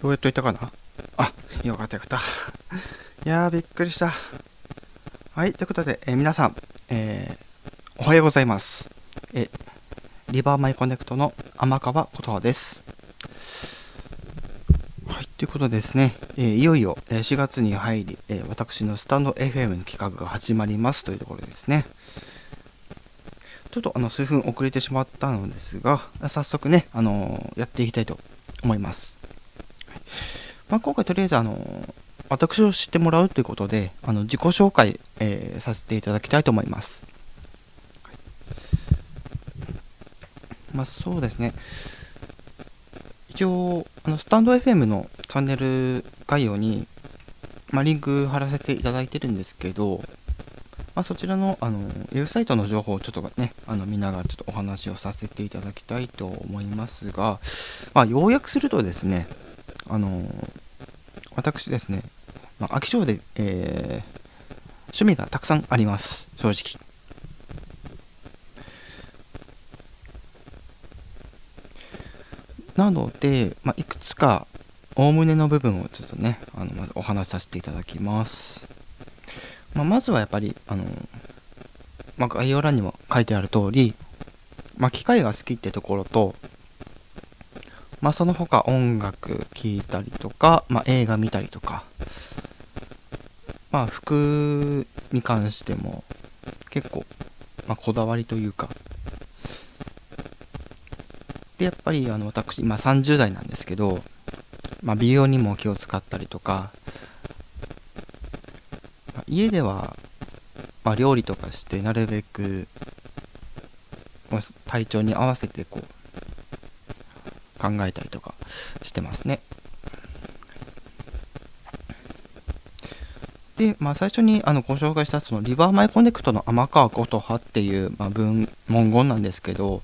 どうやっといたかな？あ、よかったよかった。いやー、びっくりした。はい、ということで、えー、皆さん、えー、おはようございます。えリバーマイコネクトの天川琴葉です。はい、ということでですね、えー、いよいよ4月に入り、え私のスタンド FM の企画が始まりますというところですね。ちょっとあの数分遅れてしまったのですが、早速ね、あのやっていきたいと思います。まあ、今回とりあえずあの私を知ってもらうということであの自己紹介、えー、させていただきたいと思います。まあ、そうですね。一応、あのスタンド FM のチャンネル概要に、まあ、リンク貼らせていただいてるんですけど、まあ、そちらのあのウェブサイトの情報をちょっとね、あの見ながらちょっとお話をさせていただきたいと思いますが、まあ、要約するとですね、あの私ですね、まあ、飽き性で、えー、趣味がたくさんあります、正直。なので、まあ、いくつか、おおむねの部分をちょっとね、あのまずお話しさせていただきます。まあ、まずはやっぱり、あの、まあ、概要欄にも書いてある通り、まあ、機械が好きってところと、まあ、その他音楽聴いたりとか、まあ、映画見たりとか、まあ、服に関しても結構、まあ、こだわりというか、で、やっぱりあの私、今30代なんですけど、まあ、美容にも気を使ったりとか、まあ、家では、まあ、料理とかしてなるべく体調に合わせてこう考えたりとかしてますね。で、まあ、最初にあのご紹介したそのリバーマイコネクトの天川琴葉っていう、まあ、文文言なんですけど、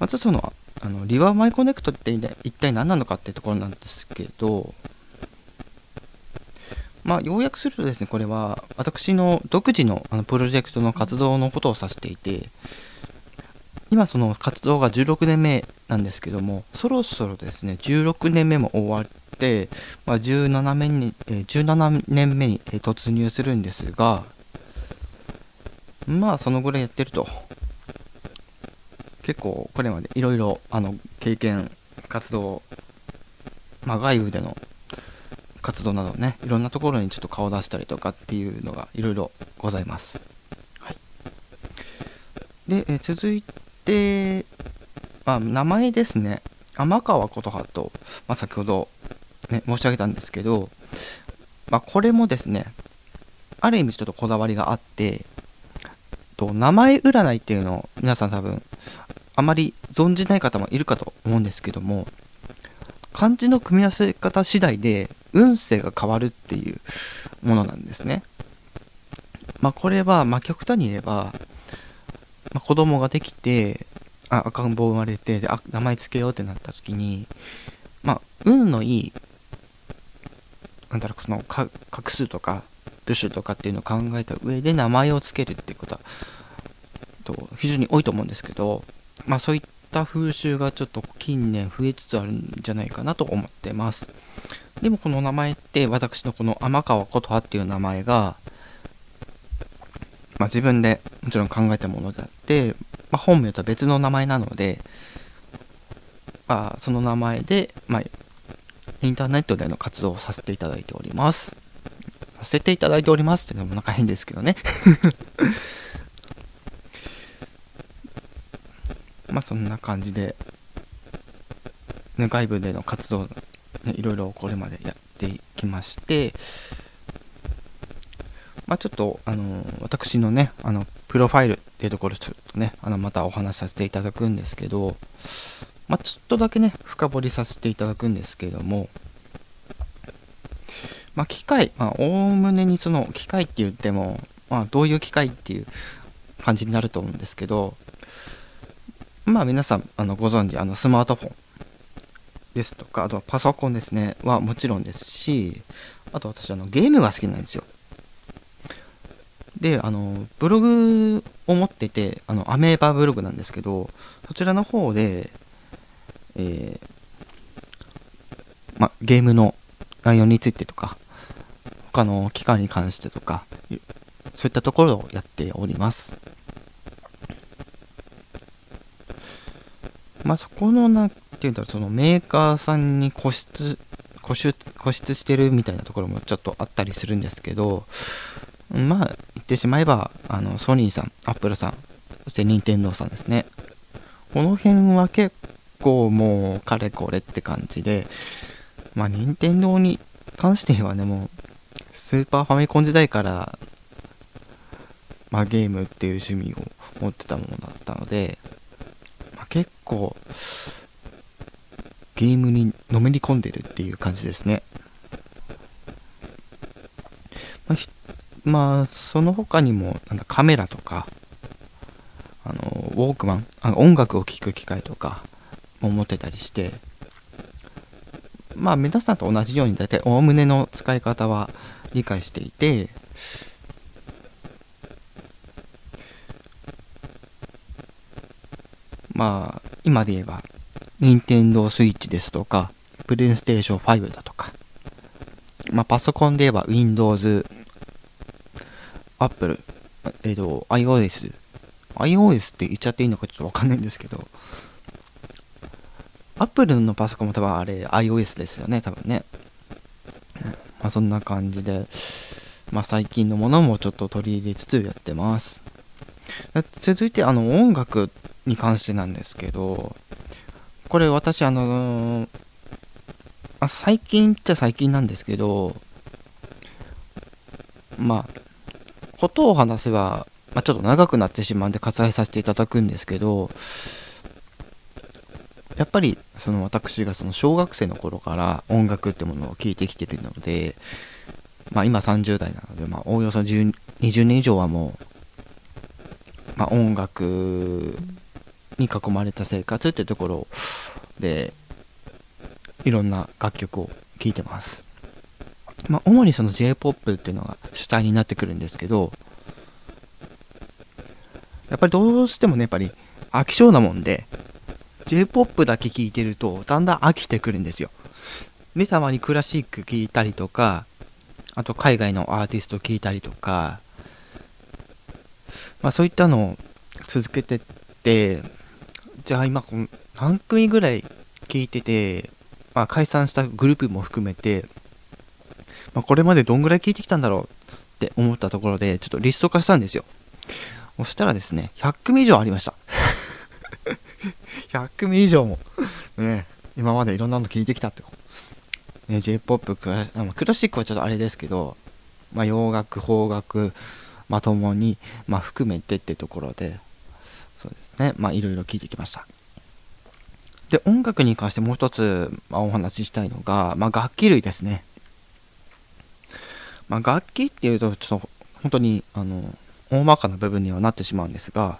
まずそのあのリバーマイコネクトって一体何なのかっていうところなんですけど、まあ、要約するとですね、これは私の独自のあのプロジェクトの活動のことを指していて、今その活動が16年目なんですけども、そろそろですね、16年目も終わって、まあ、17, 年に17年目に突入するんですが、まあそのぐらいやってると。結構これまでいろいろあの経験、活動、ま、外部での活動などね、いろんなところにちょっと顔出したりとかっていうのがいろいろございます。はい、で、え続いて、でまあ、名前ですね。天川琴葉と、まあ、先ほど、ね、申し上げたんですけど、まあ、これもですね、ある意味ちょっとこだわりがあって、と名前占いっていうのを皆さん多分あまり存じない方もいるかと思うんですけども漢字の組み合わせ方次第で運勢が変わるっていうものなんですね。まあこれは、まあ極端に言えば、まあ、子供ができて、あ赤ん坊生まれてであ名前つけようってなった時にまあ運のいいなんだろうその画数とか部首とかっていうのを考えた上で名前をつけるっていうことはと非常に多いと思うんですけどまあそういった風習がちょっと近年増えつつあるんじゃないかなと思ってます。でもこの名前って私のこの天川琴葉っていう名前がまあ、自分でもちろん考えたもので、まあ、本名とは別の名前なので、まあ、その名前で、まあ、インターネットでの活動をさせていただいております。させていただいておりますっていうのもなんか変ですけどね。まあそんな感じで、ね、外部での活動、ね、いろいろこれまでやってきまして、まあ、ちょっと、あの私のね、あの、プロファイルっていうところちょっとね、あの、またお話しさせていただくんですけど、まあ、ちょっとだけね、深掘りさせていただくんですけども、まあ、機械、まあ、おおむねにその機械って言っても、まあ、どういう機械っていう感じになると思うんですけど、まあ、皆さん、あの、ご存知、あの、スマートフォンですとか、あとはパソコンですね、はもちろんですし、あと私、あの、ゲームが好きなんですよ。で、あの、ブログを持ってて、あの、アメーバブログなんですけど、そちらの方で、えー、ま、ゲームの内容についてとか、他の機関に関してとか、そういったところをやっております。まあ、そこの、なんていうんだろう、そのメーカーさんに固執、固執、固執してるみたいなところもちょっとあったりするんですけど、まあ、言ってしまえば、あの、ソニーさん、アップルさん、そして任天堂さんですね。この辺は結構もう、かれこれって感じで、まあ、任天堂に関してはね、もう、スーパーファミコン時代から、まあ、ゲームっていう趣味を持ってたものだったので、まあ、結構、ゲームにのめり込んでるっていう感じですね。まあ、まあ、その他にも、なんかカメラとか、あの、ウォークマン、あの音楽を聴く機会とかも持ってたりして、まあ、皆さんと同じように大体おおむねの使い方は理解していて、まあ、今で言えば、任天堂 switch ですとか、プレイステーション5だとか、まあ、パソコンで言えば Windows、Apple、えっ、ー、と、iOS、iOS って言っちゃっていいのかちょっとわかんないんですけど、Apple のパソコンも多分あれ iOS ですよね、多分ね。まあ、そんな感じで、まあ、最近のものもちょっと取り入れつつやってます。続いて、あの、音楽に関してなんですけど、これ私あのー、あ、最近っちゃ最近なんですけど、まあ、ことを話せば、まあ、ちょっと長くなってしまうんで割愛させていただくんですけど、やっぱりその私がその小学生の頃から音楽ってものを聴いてきてるので、まあ、今30代なので、まあ、おおよそ20年以上はもう、まあ、音楽に囲まれた生活ってところで、いろんな楽曲を聴いてます。まあ、主にその J-POP っていうのが主体になってくるんですけど、やっぱりどうしてもね、やっぱり飽き性なもんで、J-POP だけ聴いてると、だんだん飽きてくるんですよ。で、たまにクラシック聴いたりとか、あと海外のアーティスト聴いたりとか、まあそういったのを続けてって、じゃあ今この何組ぐらい聞いてて、まあ、解散したグループも含めて、まあ、これまでどんぐらい聞いてきたんだろうって思ったところで、ちょっとリスト化したんですよ。そしたらですね、100組以上ありました。100組以上も、ね、今までいろんなの聞いてきたって。ね、J-POP クラ、クラシックはちょっとあれですけど、まあ、洋楽、邦楽、まともに、まあ、含めてってところで、そうですね。まあ、いろいろ聞いてきました。で、音楽に関してもう一つ、まあ、お話ししたいのが、まあ、楽器類ですね。まあ、楽器っていうと、ちょっと、本当に、あの、大まかな部分にはなってしまうんですが、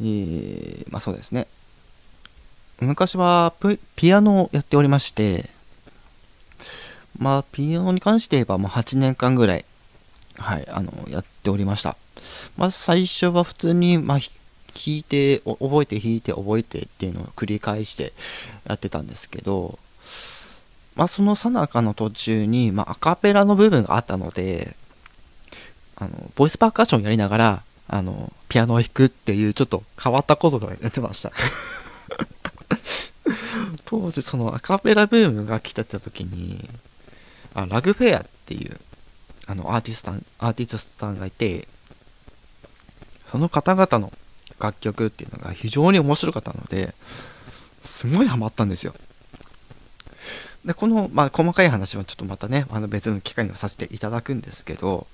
えー、まあそうですね。昔はピアノをやっておりまして、まあ、ピアノに関して言えば、まあ、8年間ぐらい、はい、あの、やっておりました。まず最初は普通に、まあ、弾いて、覚えて弾いて覚えてっていうのを繰り返してやってたんですけど、まあ、そのさなかの途中に、まあ、アカペラの部分があったので、あの、ボイスパーカッションやりながら、あの、ピアノを弾くっていうちょっと変わったことがやってました 当時そのアカペラブームが来た時に、あラグフェアっていう、あの、アーティストさん、アーティストさんがいて、その方々の楽曲っていうのが非常に面白かったので、すごいハマったんですよ。で、この、まあ、細かい話はちょっとまたね、あの別の機会にはさせていただくんですけど、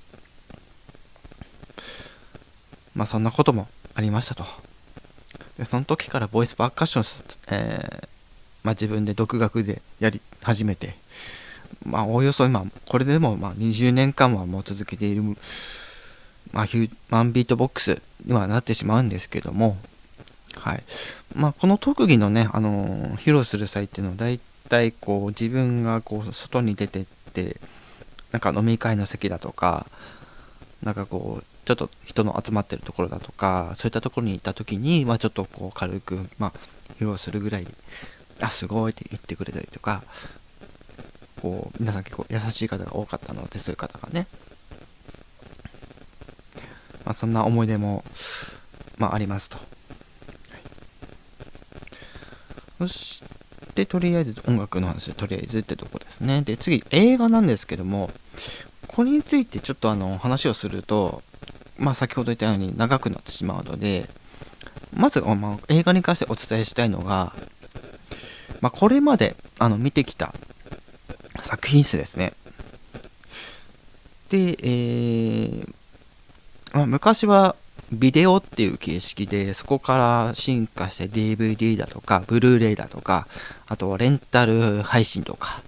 まあ、そんなこともありましたと。で、その時からボイスパーカッション、えー、まあ、自分で独学でやり始めて、まあ、おおよそ今、これでもまあ20年間はもう続けているまあ、ヒューマンビートボックスにはなってしまうんですけども、はい。まあ、この特技のね、あのー、披露する際っていうのは、大体こう、自分がこう、外に出てって、なんか飲み会の席だとか、なんかこう、ちょっと人の集まってるところだとか、そういったところに行った時に、まあ、ちょっとこう、軽く、まあ、披露するぐらいあ、すごいって言ってくれたりとか、こう、皆さん結構優しい方が多かったので、そういう方がね。まあ、そんな思い出も、まあ、ありますと。そして、とりあえず音楽の話でとりあえずってとこですね。で、次、映画なんですけども、これについてちょっとあの話をすると、まあ先ほど言ったように長くなってしまうので、まず、まあ、映画に関してお伝えしたいのが、まあ、これまであの見てきた作品数ですね。で、えー、まあ、昔はビデオっていう形式で、そこから進化して DVD だとか、ブルーレイだとか、あとはレンタル配信とか、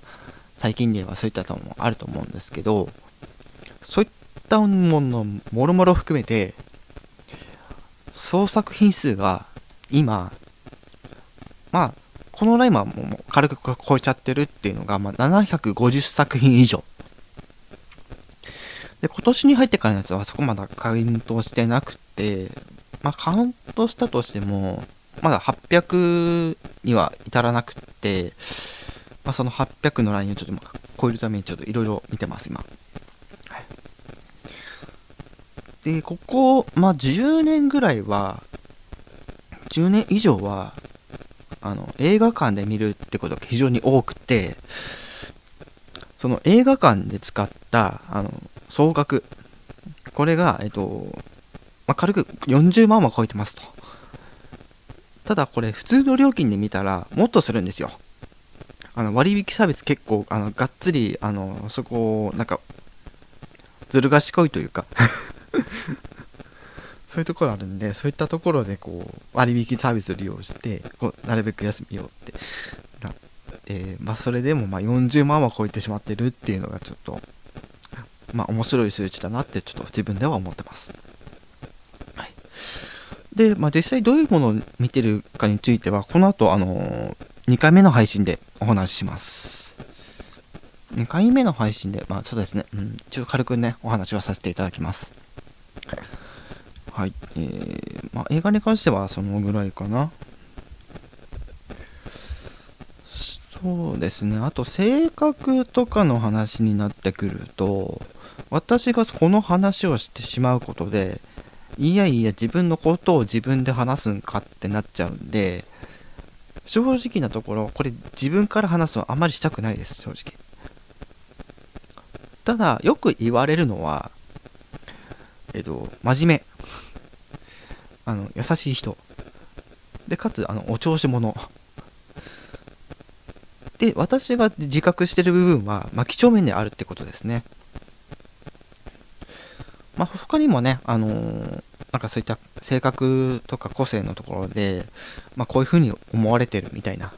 最近ではそういったのもあると思うんですけど、そういったものもろもろ含めて、総作品数が今、まあ、このラインはも軽く超えちゃってるっていうのが、まあ、750作品以上。で、今年に入ってからのやつはそこまだカウントしてなくて、まあ、カウントしたとしても、まだ800には至らなくて、まあ、その800のラインをちょっと超えるためにちょっといろいろ見てます、今。で、ここ、まあ、10年ぐらいは、10年以上は、あの、映画館で見るってことが非常に多くて、その映画館で使った、あの、総額、これが、えっと、まあ、軽く40万は超えてますと。ただこれ、普通の料金で見たら、もっとするんですよ。あの、割引サービス結構、あの、がっつり、あの、そこを、なんか、ずる賢いというか そういうところあるんで、そういったところでこう割引サービスを利用して、こうなるべく休みようって。えー、まあ、それでもま40万は超えてしまってるっていうのがちょっと、まあ、面白い数値だなってちょっと自分では思ってます。はい、で、まあ、実際どういうものを見てるかについては、この後、あのー、2回目の配信でお話しします。2回目の配信で、まあそうですね、うん、一応軽くね、お話はさせていただきます。はい。えー、まあ、映画に関してはそのぐらいかな。そうですね。あと、性格とかの話になってくると、私がこの話をしてしまうことで、いやいや、自分のことを自分で話すんかってなっちゃうんで、正直なところ、これ自分から話すのはあまりしたくないです、正直。ただ、よく言われるのは、えっと、真面目。あの、優しい人。で、かつ、あの、お調子者。で、私が自覚してる部分は、まあ、几帳面であるってことですね。まあ、他にもね、あのー、なんかそういった性格とか個性のところで、まあ、こういうふうに思われてるみたいな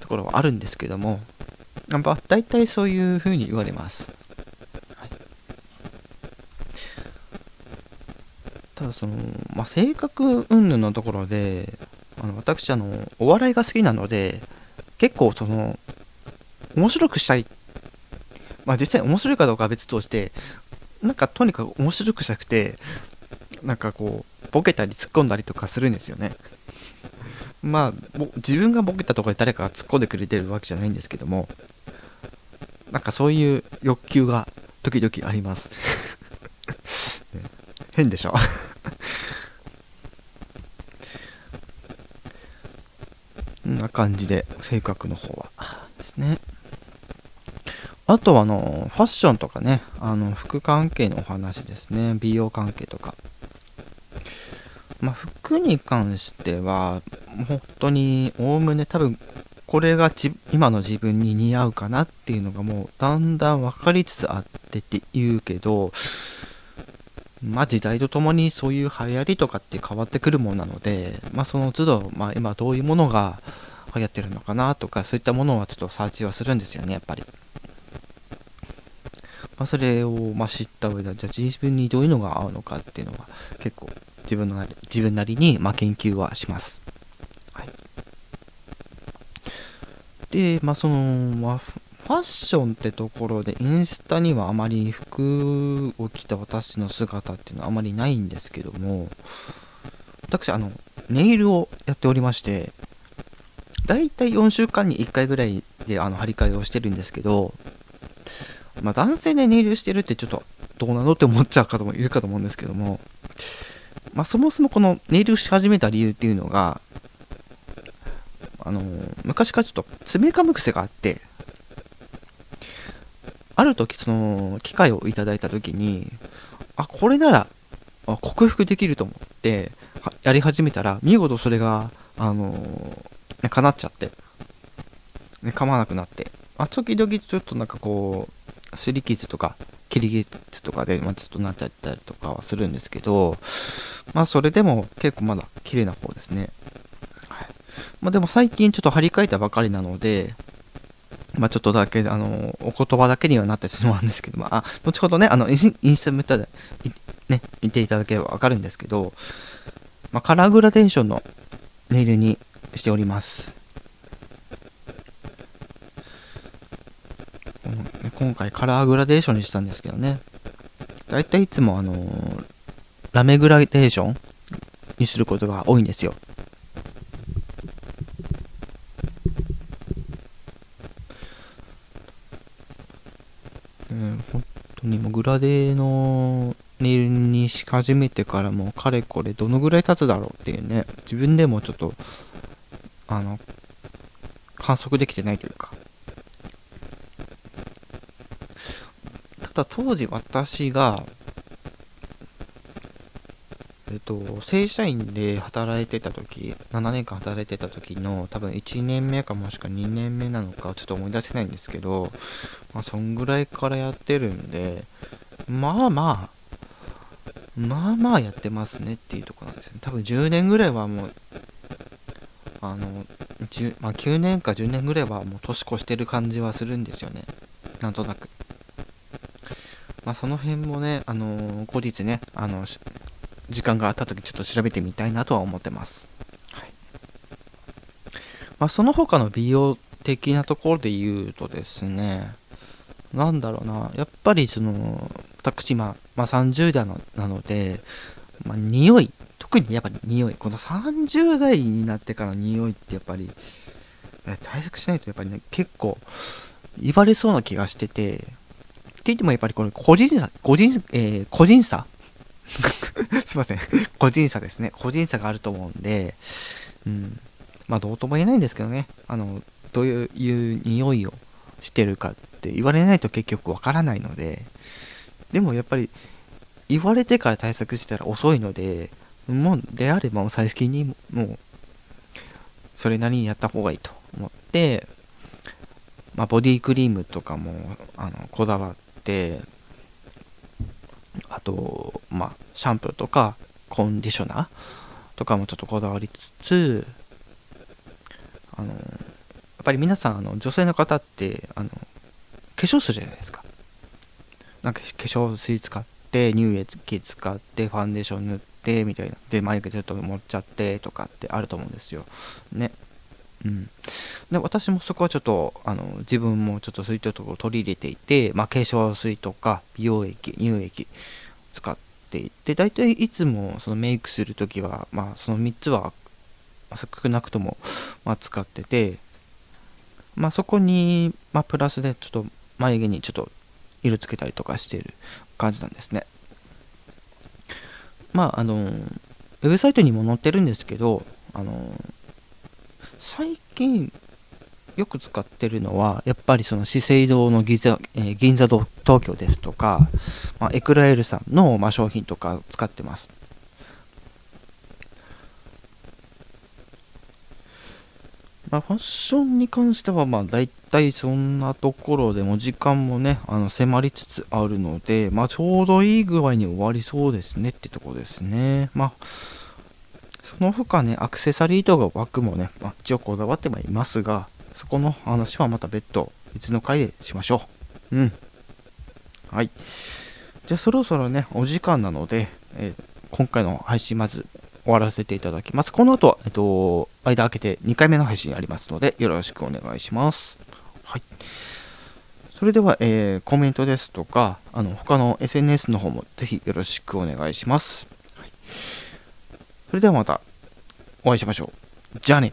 ところはあるんですけども、まあ、大体そういうふうに言われます。ただその、まあ、性格云々のところで、あの私あの、お笑いが好きなので、結構その、面白くしたい。まあ実際面白いかどうかは別として、なんかとにかく面白くしたくて、なんかこう、ボケたり突っ込んだりとかするんですよね。まあ、自分がボケたところで誰かが突っ込んでくれてるわけじゃないんですけども、なんかそういう欲求が時々あります。変でしょ？こんな感じで、性格の方は。ですね。あとは、あの、ファッションとかね、あの、服関係のお話ですね。美容関係とか。まあ、服に関しては、本当に、おおむね多分、これが今の自分に似合うかなっていうのがもうだんだん分かりつつあってって言うけど、まあ時代とともにそういう流行りとかって変わってくるものなので、まあその都度、まあ今どういうものが流行ってるのかなとか、そういったものはちょっとサーチはするんですよね、やっぱり。まあそれをま知った上で、じゃあ自分にどういうのが合うのかっていうのは結構自分の自分なりにま研究はします。はい。で、まあその、まあファッションってところでインスタにはあまり服を着た私の姿っていうのはあまりないんですけども、私、あの、ネイルをやっておりまして、だいたい4週間に1回ぐらいであの張り替えをしてるんですけど、まあ、男性でネイルしてるってちょっとどうなのって思っちゃう方もいるかと思うんですけども、まあ、そもそもこのネイルし始めた理由っていうのが、あのー、昔からちょっと爪噛む癖があって、ある時その機械をいただいた時に、あ、これなら克服できると思ってやり始めたら、見事それが、あのー、ね、叶っちゃって、ね、噛まなくなって、あ、時々ちょっとなんかこう、すり傷とか、切り傷とかで、まあ、ちょっとなっちゃったりとかはするんですけど、まあそれでも結構まだ綺麗な方ですね。はい。まあでも最近ちょっと張り替えたばかりなので、まあちょっとだけ、あの、お言葉だけにはなってしまうんですけど、まあ、後ほどね、あの、インスタメタで、ね、見ていただければわかるんですけど、まあ、カラーグラデーションのネイルにしております。今回カラーグラデーションにしたんですけどね。だいたいいつもあのー、ラメグラデーションにすることが多いんですよ。うん、本当にもグラデーのネイルにし始めてからもうかれこれどのぐらい経つだろうっていうね、自分でもちょっと、あの、観測できてないというか、た当時私が、えっと、正社員で働いてた時、7年間働いてた時の多分1年目かもしくは2年目なのかちょっと思い出せないんですけど、まあそんぐらいからやってるんで、まあまあ、まあまあやってますねっていうとこなんですよね。多分10年ぐらいはもう、あの、まあ、9年か10年ぐらいはもう年越してる感じはするんですよね。なんとなく。まあ、その辺もね、あのー、後日ね、あの、時間があった時ちょっと調べてみたいなとは思ってます。はい。まあ、その他の美容的なところで言うとですね、なんだろうな、やっぱりその、私、まあ、まあ、30代なので、まあ、匂い、特にやっぱり匂い、この30代になってからの匂いってやっぱり、対策しないとやっぱりね、結構言われそうな気がしてて言ってもやっぱりこれ個人差、個人、えー、個人差 すいません。個人差ですね。個人差があると思うんで、うん。まあ、どうとも言えないんですけどね。あの、どういう匂いをしてるかって言われないと結局わからないので、でもやっぱり、言われてから対策したら遅いので、もう、であればもう最近にもう、それなりにやった方がいいと思って、まあ、ボディクリームとかも、あの、こだわっってあとまあシャンプーとかコンディショナーとかもちょっとこだわりつつあのやっぱり皆さんあの女性の方ってあの化粧するじゃないですか。なんか化粧水使って乳液使ってファンデーション塗ってみたいな。で眉毛ちょっと盛っちゃってとかってあると思うんですよ。ね。うん、で私もそこはちょっとあの自分もちょっとそういったところを取り入れていて、まあ、化粧水とか美容液乳液使っていて大体いつもそのメイクするときは、まあ、その3つは少なくとも、まあ、使ってて、まあ、そこに、まあ、プラスでちょっと眉毛にちょっと色つけたりとかしてる感じなんですね。まああのウェブサイトにも載ってるんですけどあの最近よく使ってるのは、やっぱりその資生堂の銀座,、えー、銀座東京ですとか、まあ、エクラエルさんの、まあ、商品とか使ってます。まあ、ファッションに関しては、まあ、大体そんなところでも時間もね、あの、迫りつつあるので、まあ、ちょうどいい具合に終わりそうですねってとこですね。まあ、その他ね、アクセサリーとか枠もね、まあ、一応こだわってはいますが、そこの話はまた別途、別の回でしましょう。うん。はい。じゃあそろそろね、お時間なので、えー、今回の配信まず終わらせていただきます。この後、えっと、間開けて2回目の配信ありますので、よろしくお願いします。はい。それでは、えー、コメントですとか、あの、他の SNS の方もぜひよろしくお願いします。はいそれではまたお会いしましょう。じゃあね。